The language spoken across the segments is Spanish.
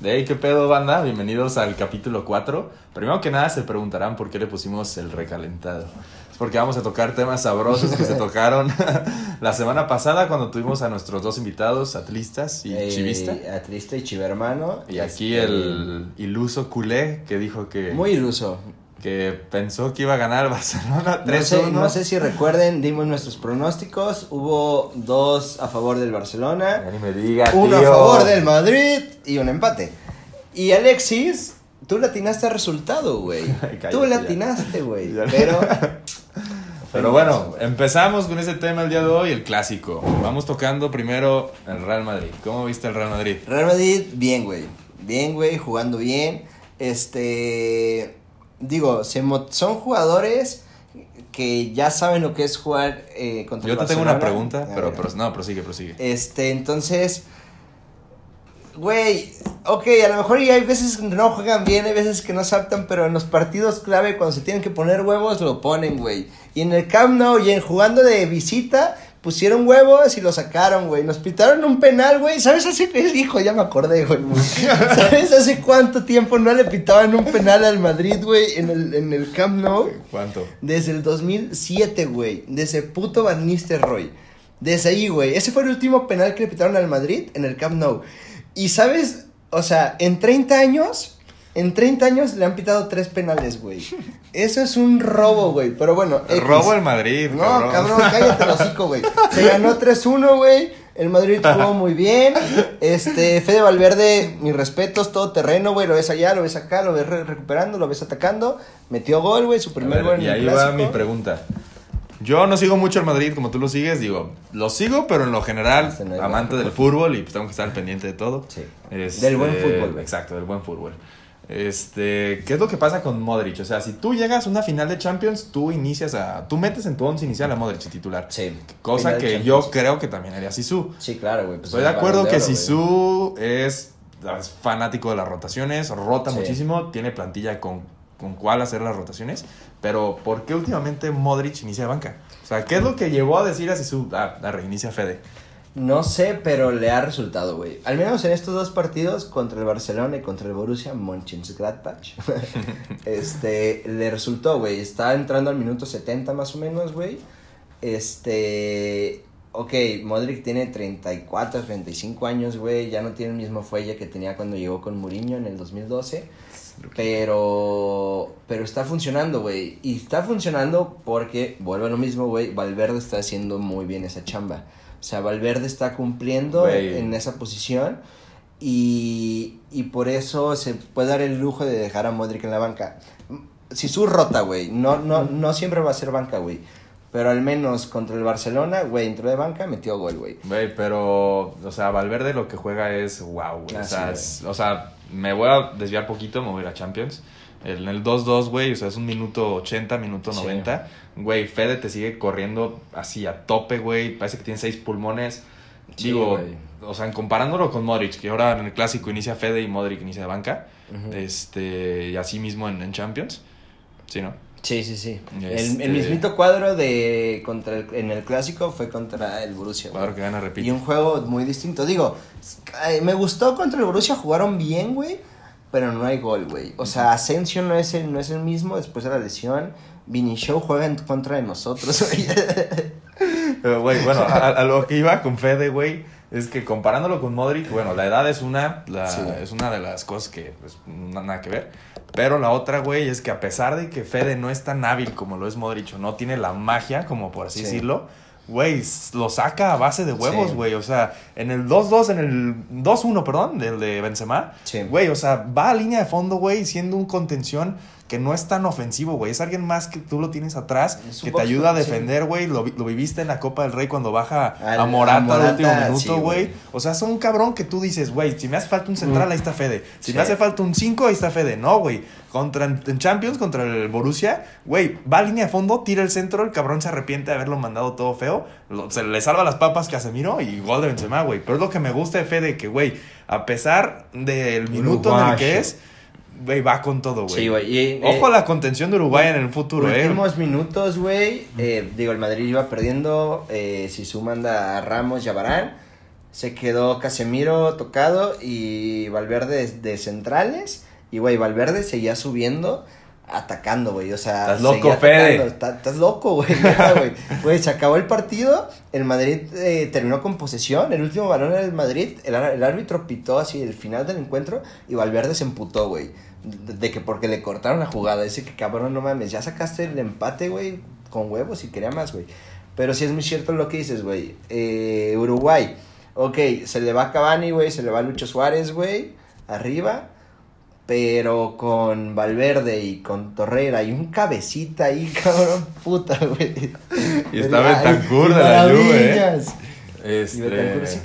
De ahí, ¿qué pedo, banda? Bienvenidos al capítulo 4. Primero que nada, se preguntarán por qué le pusimos el recalentado. Es porque vamos a tocar temas sabrosos que se tocaron la semana pasada cuando tuvimos a nuestros dos invitados, atlistas y Eh, chivista. Atlista y chivermano. Y aquí Este, el iluso culé que dijo que, Muy iluso. Que pensó que iba a ganar el Barcelona 3-1. No sé, no sé si recuerden, dimos nuestros pronósticos. Hubo dos a favor del Barcelona, ni me diga, uno a tío. favor del Madrid y un empate. Y Alexis, tú le atinaste al resultado, güey. Tú le ya. atinaste, güey. Pero. Pero bueno, empezamos con ese tema el día de hoy, el clásico. Vamos tocando primero el Real Madrid. ¿Cómo viste el Real Madrid? Real Madrid, bien, güey. Bien, güey, jugando bien. Este. Digo, se son jugadores que ya saben lo que es jugar eh, contra Yo el te tengo una pregunta, pero, pero no, prosigue, prosigue. Este, entonces. Güey, ok, a lo mejor ya hay veces que no juegan bien, hay veces que no saltan, pero en los partidos clave, cuando se tienen que poner huevos, lo ponen, güey. Y en el Camp Nou y en jugando de visita, pusieron huevos y lo sacaron, güey. Nos pitaron un penal, güey. ¿Sabes hace hijo? Ya me acordé, güey. ¿Sabes hace cuánto tiempo no le pitaban un penal al Madrid, güey, en el, en el Camp Nou? ¿Cuánto? Desde el 2007, güey. Desde puto Van Nistelrooy. Desde ahí, güey. Ese fue el último penal que le pitaron al Madrid en el Camp Nou. Y sabes, o sea, en 30 años, en 30 años le han pitado tres penales, güey. Eso es un robo, güey. Pero bueno. X. Robo el Madrid, No, cabrón, cállate el hocico, güey. Se ganó 3-1, güey. El Madrid jugó muy bien. Este, Fede Valverde, mis respetos, todo terreno, güey. Lo ves allá, lo ves acá, lo ves re- recuperando, lo ves atacando. Metió gol, güey, su primer ver, gol en y el ahí va mi pregunta. Yo no sigo mucho el Madrid como tú lo sigues, digo, lo sigo, pero en lo general, Este amante del fútbol y pues tengo que estar pendiente de todo. Sí. Este, Del buen fútbol, güey. Exacto, del buen fútbol. Este, ¿qué es lo que pasa con Modric? O sea, si tú llegas a una final de Champions, tú inicias a, tú metes en tu once inicial a Modric titular. Sí. Cosa que yo creo que también haría Sisu. Sí, claro, güey. pues, Estoy de acuerdo que Oro. Sisu es, es fanático de las rotaciones, rota Sí. muchísimo, tiene plantilla con, con cuál hacer las rotaciones, pero ¿por qué últimamente Modric inicia de banca? O sea, ¿qué es lo que llevó a decir a Sisu, ah, a reinicia Fede? No sé, pero le ha resultado, güey. Al menos en estos dos partidos, contra el Barcelona y contra el Borussia Mönchengladbach, este, le resultó, güey. Está entrando al minuto 70 más o menos, güey. Este, ok, Modric tiene 34, 35 años, güey. Ya no tiene el mismo fuelle que tenía cuando llegó con Mourinho en el 2012. Pero, pero está funcionando, güey. Y está funcionando porque, vuelvo a lo mismo, güey, Valverde está haciendo muy bien esa chamba. O sea, Valverde está cumpliendo en esa posición y, y por eso se puede dar el lujo de dejar a Modric en la banca. Si su rota, güey, no, no, no siempre va a ser banca, güey. Pero al menos contra el Barcelona, güey, entró de banca, metió gol, güey. Güey, pero, o sea, Valverde lo que juega es wow, güey. Ah, o, sea, sí, es- o sea, me voy a desviar poquito, me voy a ir a Champions. En el 2-2, güey, o sea, es un minuto 80, minuto Sí. 90. Güey, Fede te sigue corriendo así a tope, güey. Parece que tiene seis pulmones. Sí, Digo, o sea, comparándolo con Modric, que ahora en el clásico inicia Fede y Modric inicia de banca. Este, y así mismo en, en Champions. Sí, ¿no? Sí, sí, sí. El, Este- el mismito cuadro de contra el- en el clásico fue contra el Borussia. güey. Cuadro que gana, repite. Y un juego muy distinto. Digo, ay, me gustó contra el Borussia, jugaron bien, güey, pero no hay gol, güey. O sea, Asensio no es el, no es el mismo después de la lesión. Vini Show juega en contra de nosotros, güey. Pero, güey, bueno, a, a lo que iba con Fede, güey, es que comparándolo con Modric, bueno, la edad es una, la- Sí. es una de las cosas que, pues, na- nada que ver. Pero la otra, güey, es que a pesar de que Fede no es tan hábil como lo es Modric, o no tiene la magia, como por así Sí. decirlo, güey, lo saca a base de huevos, Sí. güey. O sea, en el 2-2, en el 2-1, perdón, del de Benzema, Sí. güey, o sea, va a línea de fondo, güey, siendo un contención que no es tan ofensivo, güey. Es alguien más que tú lo tienes atrás, Es que te ayuda a defender, güey. Lo, lo viviste en la Copa del Rey cuando baja Al- a Morata, al último minuto, güey. o sea, son un cabrón que tú dices, güey, si me hace falta un central, ahí está Fede. Si Sí. me hace falta un 5, ahí está Fede. No, güey. Contra, en Champions, contra el Borussia, güey, va a línea de fondo, tira el centro, el cabrón se arrepiente de haberlo mandado todo feo. lo- se le salva las papas Casemiro y gol de Benzema, güey. Pero es lo que me gusta de Fede, que, güey, a pesar del minuto en el que es, güey, va con todo, güey. Sí, güey. y, Ojo eh, a la contención de Uruguay en el futuro, eh. Últimos minutos, güey. eh, digo, el Madrid iba perdiendo. Eh, Sisu manda a Ramos y a se quedó Casemiro tocado y Valverde de, centrales. Y, güey, Valverde seguía subiendo, atacando, güey. O sea, Estás loco, Fede. Estás loco, güey. güey. Se acabó el partido. El Madrid eh, terminó con posesión. El último balón era el Madrid. El árbitro pitó así el final del encuentro. Y Valverde se emputó, güey. De, de que porque le cortaron la jugada. Dice que cabrón, no mames. Ya sacaste el empate, güey. Con huevos y quería más, güey. Pero sí es muy cierto lo que dices, güey. Eh, Uruguay. Ok, se le va Cavani, güey. Se le va Lucho Suárez, güey. Arriba. Pero con Valverde y con Torreira y un cabecita ahí, cabrón, puta, güey. Y Betancourt qué de la Juve, ¿eh? Este, sí,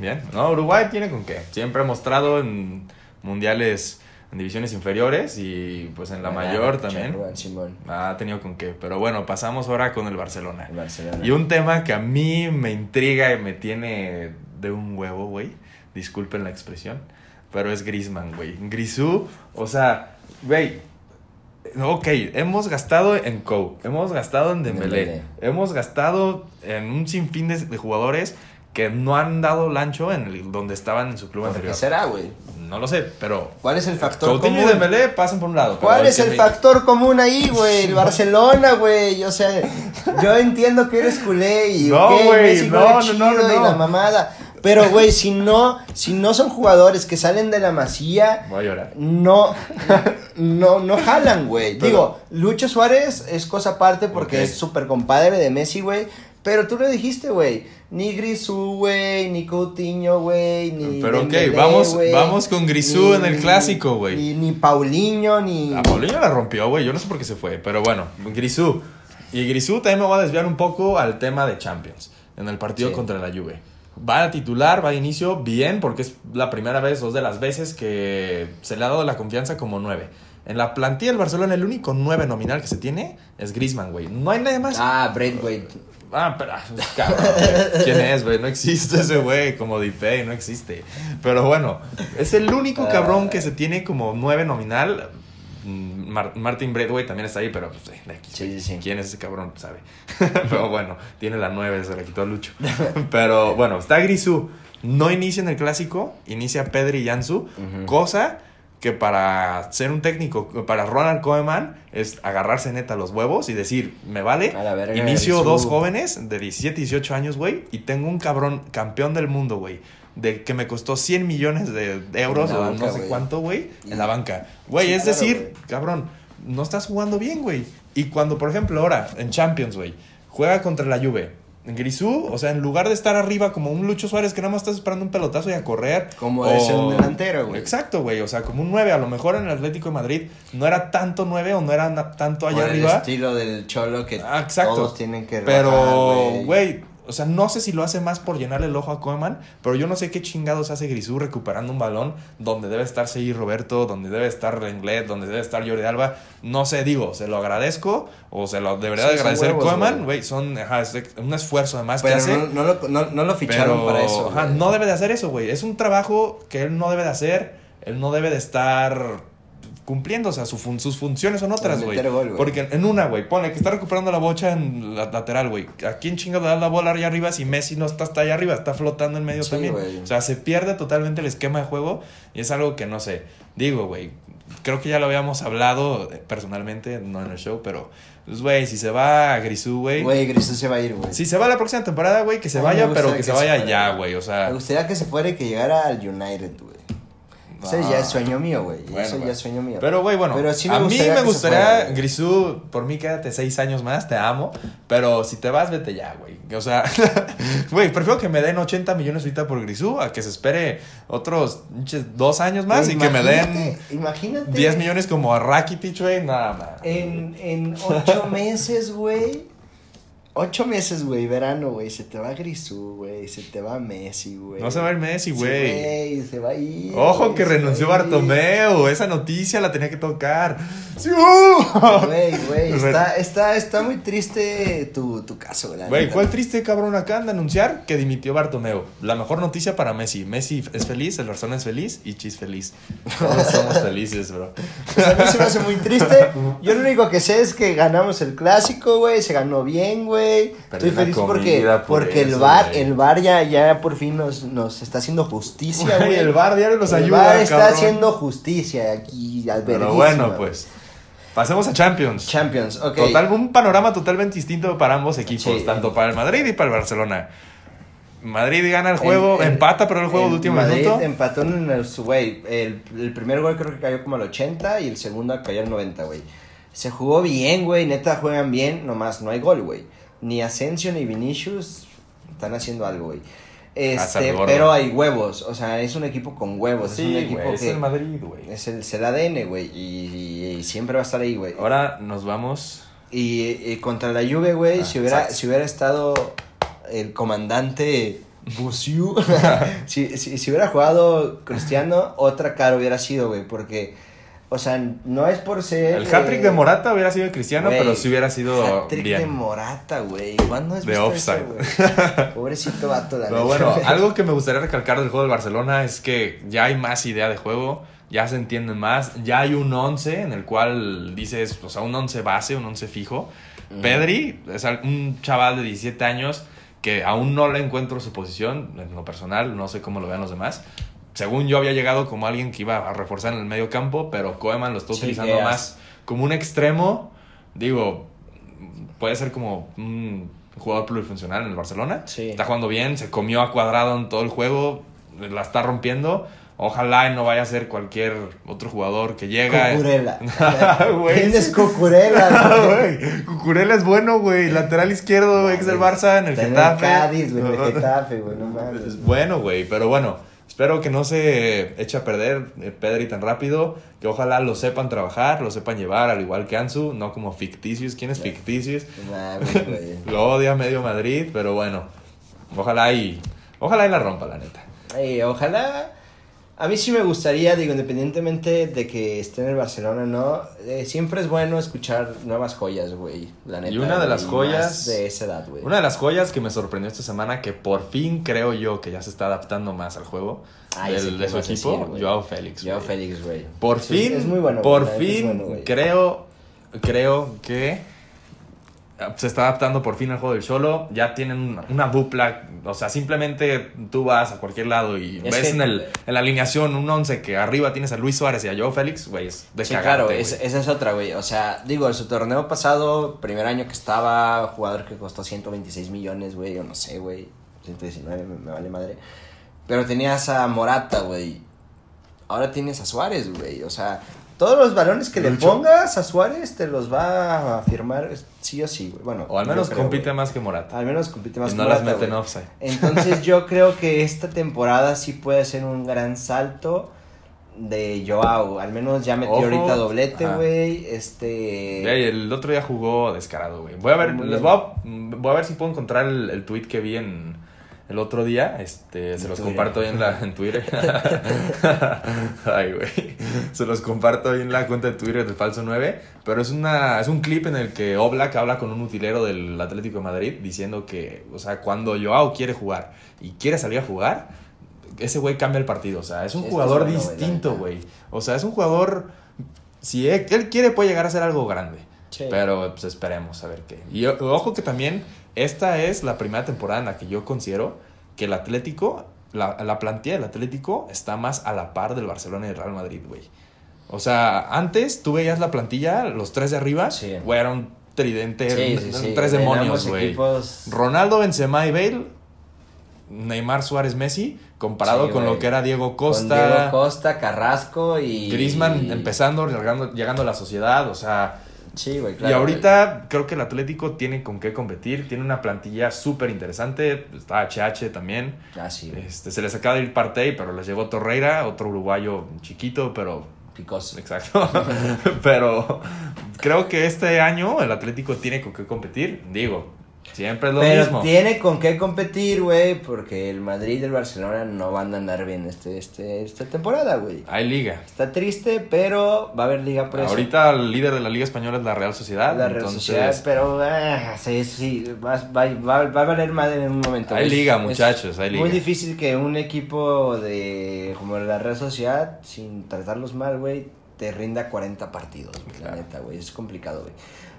bien. No, Uruguay tiene con qué. Siempre ha mostrado en mundiales en divisiones inferiores y pues en la Ah, mayor también. Rubén Simón, Ha tenido con qué. Pero bueno, pasamos ahora con el Barcelona. el Barcelona. Y un tema que a mí me intriga y me tiene de un huevo, güey. Disculpen la expresión. Pero es Grisman, güey. Grisú, o sea, güey. Ok, hemos gastado en Kou, hemos gastado en Dembélé, Dembélé. hemos gastado en un sinfín de, de jugadores que no han dado lancho en el- donde estaban en su club ¿Por qué anterior. será, güey? No lo sé, pero ¿Cuál es el factor Coutinho y común? Dembélé pasan por un lado. ¿Cuál es el me- factor común ahí, güey? El Barcelona, güey. O sea, yo entiendo que eres culé y No, güey, Messi no, no, no, no, y la mamada. Pero, güey, si no, si no son jugadores que salen de la masía, Voy a llorar. no, no, no jalan, güey. Digo, Lucho Suárez es cosa aparte porque es súper compadre de Messi, güey. Pero tú lo dijiste, güey. Ni Grisú, güey, ni Coutinho, güey, ni. Pero ok, vamos- güey, vamos con Grisú en el clásico, güey. Ni, ni Paulinho, ni. A Paulinho la rompió, güey. Yo no sé por qué se fue. Pero bueno, Grisú. Y Grisú también me voy a desviar un poco al tema de Champions. En el partido Sí. contra la Juve. Va a titular, va a inicio bien, porque es la primera vez, dos de las veces que se le ha dado la confianza como nueve. En la plantilla del Barcelona, el único nueve nominal que se tiene es Grisman, güey. No hay nadie más. Ah, Brent, güey. Ah, pero, ah, cabrón, güey. ¿quién es, güey? No existe ese güey, como Dipey, no existe. Pero bueno, es el único cabrón que se tiene como nueve nominal. Mm, Mar- Martin Braithwaite también está ahí, pero pues, eh, de aquí, Sí, sí. ¿quién es ese cabrón? Sabe. pero bueno, tiene la nueve, se la quitó a Lucho. pero bueno, está Grisú. No inicia en el clásico, inicia Pedri y Jansu, cosa que para ser un técnico, para Ronald Koeman, es agarrarse neta los huevos y decir, me vale, verga, inicio dos jóvenes de 17, 18 años, güey, y tengo un cabrón campeón del mundo, güey, de que me costó 100 millones de euros o no sé cuánto, güey, en la banca. Güey, Sí, es claro, decir, cabrón, no estás jugando bien, güey. Y cuando, por ejemplo, ahora en Champions, güey, juega contra la Juve. En Grisú, o sea, en lugar de estar arriba como un Lucho Suárez que nada más estás esperando un pelotazo y a correr. Como o- ser un delantero, güey. Exacto, güey. O sea, como un 9. A lo mejor en el Atlético de Madrid no era tanto 9 o no era tanto allá Por el arriba. estilo del cholo que Ah, exacto. todos tienen que Pero, güey, o sea, no sé si lo hace más por llenarle el ojo a Koeman, pero yo no sé qué chingados hace Grisú recuperando un balón donde debe estar Seguí Roberto, donde debe estar Lenglet, donde debe estar Jordi Alba. No sé, digo, se lo agradezco o se lo debería Sí, de agradecer huevos, Koeman, güey. Son, ajá, es un esfuerzo además que hace. no, no lo, no, no lo ficharon Pero, para eso. ajá, no debe de hacer eso, güey. Es un trabajo que él no debe de hacer. Él no debe de estar cumpliendo, o sea, su fun- sus funciones son otras, güey. Porque en una, güey, pone que está recuperando la bocha en la lateral, güey. ¿A quién chingado le das la bola allá arriba si Messi no está hasta allá arriba? Está flotando en medio Sí, también. O sea, se pierde totalmente el esquema de juego y es algo que no sé. Digo, güey, creo que ya lo habíamos hablado eh, personalmente, no en el show, pero, pues, güey, si se va a Grisú, güey. Güey, Grisú se va a ir, güey. Si se va la próxima temporada, güey, que se vaya, pero que se se vaya ya, güey. güey. O sea, Me gustaría que se fuera y que llegara al United, güey. Ese Ah. ya es sueño mío, güey. Bueno, Eso ya es sueño mío. Pero, güey, bueno, Pero sí me a mí me gustaría. Grisú, por mí quédate seis años más, te amo, pero si te vas, vete ya, güey. O sea, güey, prefiero que me den 80 millones ahorita por Grisú a que se espere otros dos años más y que me den Imagínate. 10 millones como a Rakitic, güey, nada más. En, en ocho meses, güey. Ocho meses, güey, verano, güey. Se te va Grisú, güey. Se te va Messi, güey. No se va a ir Messi, güey. se va a ir. Ojo que renunció. Bartomeu, esa noticia la tenía que tocar. ¡Sí! ¡uh! Güey, güey, está, está, está muy triste tu, tu caso, güey. Güey. ¿cuál triste cabrón acaban de anunciar que dimitió Bartomeu? La mejor noticia para Messi. Messi es feliz, el Barcelona es feliz y Chis feliz. Todos somos felices, bro. Pues a mí se me hace muy triste. Yo lo único que sé es que ganamos el clásico, güey. Se ganó bien, güey. Güey. Estoy feliz porque, por porque el eso, bar, güey. el bar ya, ya por fin nos, nos está haciendo justicia, Güey, el bar diario nos El ayuda, bar está cabrón. haciendo justicia aquí, Pero alberguísima, bueno, pues. Pasemos a Champions. Champions, ok. Total, un panorama totalmente distinto para ambos equipos, Sí. tanto para el Madrid y para el Barcelona. Madrid gana el juego, El- el- empata, pero el juego de el último Madrid minuto. empató en el, güey, el, el primer gol creo que cayó como al 80 y el segundo cayó al 90, güey. Se jugó bien, güey, neta juegan bien, nomás no hay gol, güey. Ni Asensio ni Vinicius están haciendo algo, güey. Este, pero hay huevos, o sea, es un equipo con huevos, es un Sí, equipo es que el Madrid, güey. es el, es el ADN, güey, y, y- y siempre va a estar ahí, güey. Ahora nos vamos. Y, y contra la Juve, güey, Ah, si, hubiera, exacto. si hubiera estado el comandante Busiu, si, si, si hubiera jugado Cristiano, otra cara hubiera sido, güey, porque, o sea, no es por ser... El hat-trick eh, de Morata hubiera sido de Cristiano, güey, pero si hubiera sido hat-trick de. Morata, güey, ¿cuándo has De offside. eso? Pobrecito vato, la Pero bueno, algo que me gustaría recalcar del juego del Barcelona es que ya hay más idea de juego, ya se entiende más, ya hay un 11 en el cual dices, o sea, un 11 base, un 11 fijo. Pedri es un chaval de 17 años que aún no le encuentro su posición, en lo personal, no sé cómo lo vean los demás. Según yo había llegado como alguien que iba a reforzar en el medio campo, pero Koeman lo está utilizando más como un extremo, digo, puede ser como un jugador plurifuncional en el Barcelona. Sí. Está jugando bien, se comió a cuadrado en todo el juego, la está rompiendo. Ojalá no vaya a ser cualquier otro jugador que llega. Cucurella. ¿Quién es. Cucurella? güey? Güey, Cucurella es bueno, güey. Lateral izquierdo, ex del Barça, en el Getafe. Cádiz, güey, en el Getafe, güey, no mames. Es bueno, güey, pero bueno, espero que no se eche a perder eh, Pedri tan rápido, que ojalá lo sepan trabajar, lo sepan llevar, al igual que Ansu, no como ficticios. ¿Quién es ficticios? Güey. Lo odia medio Madrid, pero bueno, ojalá y ojalá y la rompa, la neta. Ojalá. A mí sí me gustaría, digo, independientemente de que esté en el Barcelona o no, eh, siempre es bueno escuchar nuevas joyas, güey. La neta. Y una de las joyas- De esa edad, güey. Una de las joyas que me sorprendió esta semana, que por fin creo yo que ya se está adaptando más al juego Ay, del- sí, ¿qué de su equipo, decir? Joao Félix. Joao güey. Félix, güey. Por fin, Es muy bueno. por fin, bueno, güey. creo, creo que ah, se está adaptando por fin al juego del solo. Ya tienen una, dupla, o sea, simplemente tú vas a cualquier lado y Es ves en, el, en la alineación un 11 que arriba tienes a Luis Suárez y a Joao Félix, güey, es de Sí, cagarte, claro, es- esa es otra, güey. O sea, digo, en su torneo pasado, primer año que estaba, jugador que costó 126 millones, güey, yo no sé, güey. 119, me, me vale madre. Pero tenías a Morata, güey. Ahora tienes a Suárez, güey. O sea, todos los balones que le pongas a Suárez te los va a firmar sí o sí, güey. Bueno, O al menos creo, compite güey. más que Morata. Al menos compite más y que no las Morata, meten güey. offside. Entonces yo creo que esta temporada sí puede ser un gran salto de Joao. Al menos ya metió Ojo. ahorita doblete, güey. Este. Güey, el otro día jugó descarado, güey. Voy a ver, les voy a, voy a ver si puedo encontrar el, el tweet que vi en el otro día. Este, se los Twitter. comparto ahí en la en Twitter. Ay, güey. Se los comparto ahí en la cuenta de Twitter del Falso 9. Pero es una, es un clip en el que Oblak habla con un utilero del Atlético de Madrid diciendo que, o sea, cuando Joao quiere jugar y quiere salir a jugar, ese güey cambia el partido. O sea, es un jugador distinto, güey. O sea, es un jugador. Si él, él quiere, puede llegar a ser algo grande. Pero pues esperemos a ver qué. Y ojo que también esta es la primera temporada en la que yo considero que el Atlético, la, la plantilla del Atlético está más a la par del Barcelona y del Real Madrid, güey. O sea, antes tú veías la plantilla, los tres de arriba, Sí. güey, era un tridente, Sí, un- sí, un sí. tres demonios, güey. equipos- Ronaldo, Benzema y Bale, Neymar, Suárez, Messi, comparado con lo que era Diego Con Costa. Diego Costa, Carrasco y. Griezmann empezando, llegando, llegando a la sociedad, o sea, Sí, güey, claro. y ahorita creo que el Atlético tiene con qué competir, tiene una plantilla súper interesante, está HH también. Ah, sí, güey. este, se les acaba de ir Partey, pero les llegó Torreira, otro uruguayo chiquito, pero Picoso. exacto, pero creo que este año el Atlético tiene con qué competir, digo, siempre es lo Pero mismo. tiene con qué competir, güey, porque el Madrid y el Barcelona no van a andar bien este, este, esta temporada, güey. Hay liga. Está triste, pero va a haber liga por eso. Ahorita el líder de la Liga Española es la Real Sociedad, la Real entonces Sociedad, pero ah, sí, sí, va, va, va, va a valer madre en un momento. Hay liga, Es muchachos, hay liga. Muy difícil que un equipo de como la Real Sociedad, sin tratarlos mal, güey, te rinda 40 partidos, güey, Claro. la neta, güey. Es complicado, güey.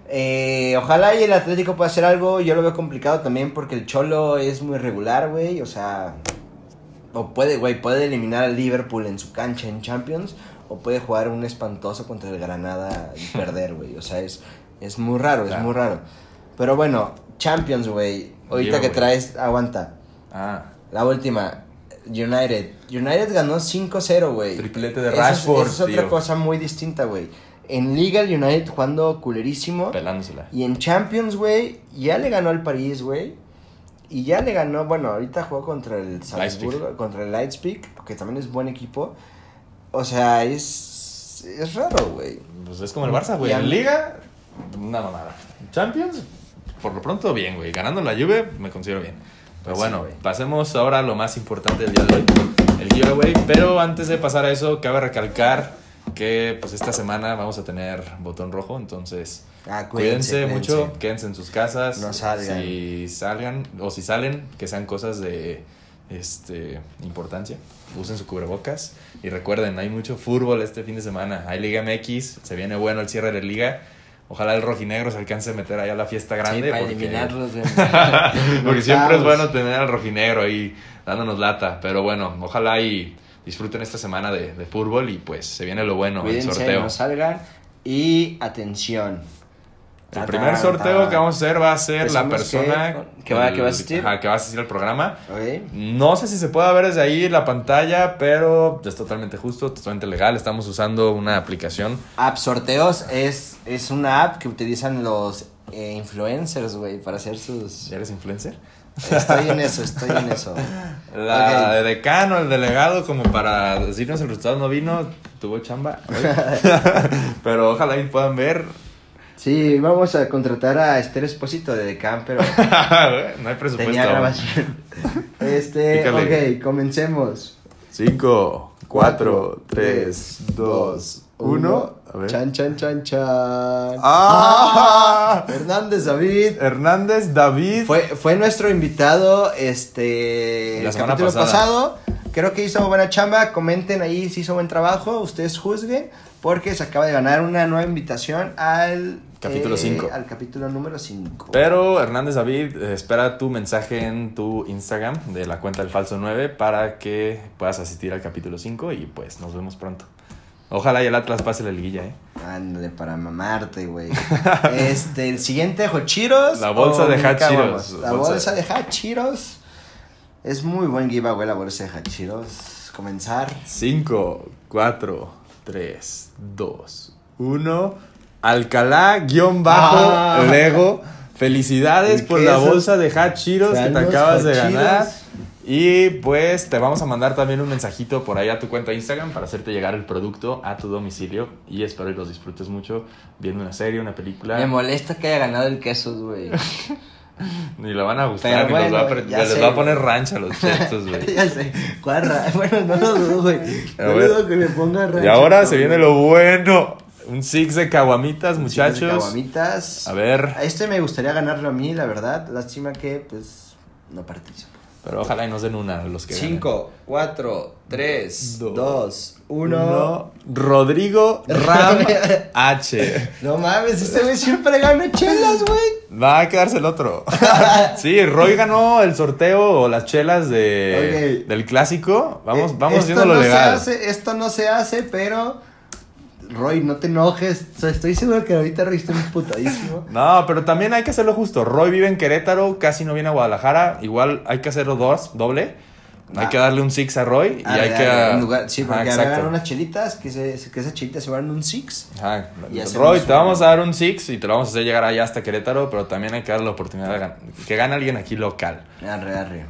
Eh, ojalá y el Atlético pueda hacer algo. Yo lo veo complicado también porque el Cholo es muy regular, güey. O sea, o puede, güey, puede eliminar al Liverpool en su cancha en Champions. O puede jugar un espantoso contra el Granada y perder, güey. O sea, es, es muy raro, es muy raro. Pero bueno, Champions, güey. Ahorita que traes, aguanta. Ah, La última, United. United ganó 5-0, güey. Triplete de Eso es- Rashford, Eso es otra cosa muy distinta, güey. En Liga, el United jugando culerísimo. pelándosela. Y en Champions, güey, ya le ganó al París, güey. Y ya le ganó, bueno, ahorita jugó contra el Salzburgo, contra el Leipzig, que también es buen equipo. O sea, es, es raro, güey. Pues es como el Barça, güey. En Liga, una mamada. Champions, por lo pronto, bien, güey. Ganando la Juve, me considero bien. Pero Pues sí, bueno, pasemos ahora a lo más importante del día de hoy, el giveaway. Pero antes de pasar a eso, cabe recalcar que pues esta semana vamos a tener botón rojo, entonces Ah, cuídense, cuídense, mucho, cuídense. quédense en sus casas. No salgan. Si salgan o si salen, que sean cosas de este importancia. Usen su cubrebocas y recuerden, hay mucho fútbol este fin de semana. Hay Liga MX, se viene bueno el cierre de liga. Ojalá el rojinegro se alcance a meter allá a la fiesta grande. Sí, para porque- eliminarlos. güey. porque siempre es bueno tener al rojinegro ahí dándonos lata. Pero bueno, ojalá y disfruten esta semana de, de fútbol y pues se viene lo bueno, el Cuídense, sorteo. no salgan. Y atención. El primer sorteo que vamos a hacer va a ser la que- persona que va- el- que va a asistir. ajá, que va a asistir al programa. No sé si se puede ver desde ahí la pantalla, pero es totalmente justo, totalmente legal. Estamos usando una aplicación. App Sorteos es, es una app que utilizan los eh, influencers, güey, para hacer sus... ¿Ya eres influencer? Estoy en eso, estoy en eso. La de decano, el delegado, como para decirnos el resultado no vino, tuvo chamba. pero ojalá y puedan ver. Sí, vamos a contratar a Esther Espósito de Decam, pero no hay presupuesto. tenía grabación. Este, Pícale. ok, comencemos. 5, 4, 3, 2, 1. A ver. Chan, chan, chan, chan. ¡Ah! Hernández David. Hernández David. Fue, fue nuestro invitado este La semana capítulo pasada. pasado. Creo que hizo buena chamba. Comenten ahí si hizo buen trabajo. Ustedes juzguen. Porque se acaba de ganar una nueva invitación al Capítulo eh, cinco. Al capítulo número 5. Pero Hernández David, eh, espera tu mensaje en tu Instagram de la cuenta del Falso 9 para que puedas asistir al capítulo 5 y pues nos vemos pronto. Ojalá y el Atlas pase la liguilla, ¿eh? Ándale, para mamarte, güey. este, el siguiente, Hachiros. La bolsa de Hachiros. La Bolsa- bolsa de Hachiros. Es muy buen giveaway la bolsa de Hachiros. Comenzar. 5, 4, 3, 2, 1. Alcalá, guion bajo, Ah. Lego. Felicidades ¿Y por la bolsa de Hachiros que te acabas de ganar. Y pues te vamos a mandar también un mensajito por ahí a tu cuenta de Instagram para hacerte llegar el producto a tu domicilio. Y espero que los disfrutes mucho viendo una serie, una película. Me molesta que haya ganado el quesos, güey. Ni lo van a gustar, ni los bueno, va a pre- les sé, va a poner rancha a los chetos, güey. ya sé. Cuarra. Bueno, no lo dudo, güey. No ver. dudo que le ponga rancho. Y ahora se viene lo bueno. Un six de caguamitas, Sí, muchachos. de caguamitas. A ver. A este me gustaría ganarlo a mí, la verdad. Lástima que, pues, no participo. Pero ojalá y nos den una los que 5, 4, 3, Dos, 2, ganen. 1. Uno. Rodrigo Ram H. No mames, este güey siempre gana chelas, güey. Va a quedarse el otro. sí, Roy ganó el sorteo o las chelas de, del clásico. Vamos, Eh, vamos esto haciendo lo no legal. Se hace, esto no se hace, pero. Roy, no te enojes. O sea, estoy seguro que ahorita Roy está putadísimo. No, pero también hay que hacerlo justo. Roy vive en Querétaro, casi no viene a Guadalajara. Igual hay que hacerlo dos, doble. Hay Ah. que darle un six a Roy y Ah, hay que. lugar- sí, porque agarran unas chelitas, que, se, que esas chelitas se van en un six. Ajá. Roy, te vamos a dar un six y te lo vamos a hacer llegar allá hasta Querétaro, pero también hay que darle la oportunidad de gan- que gane alguien aquí local. Arre, arre.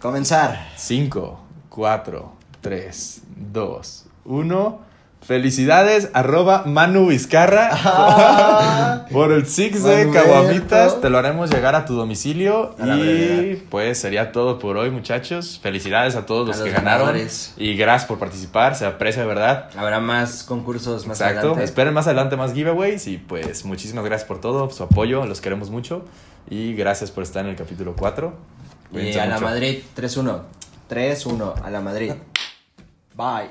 Comenzar. 5, 4, 3, 2, 1. Felicidades, arroba Manu Vizcarra. Ah. por el six de. Caguamitas. Te lo haremos llegar a tu domicilio. A Y pues sería todo por hoy, muchachos. Felicidades a todos A los, los que ganaron. ganadores. Y gracias por participar. Se aprecia de verdad. Habrá más concursos más Exacto. adelante. Esperen más adelante más giveaways. Y pues muchísimas gracias por todo, su apoyo. Los queremos mucho. Y gracias por estar en el capítulo 4. Y a la Madrid, 3-1. 3-1 a la Madrid. Bye.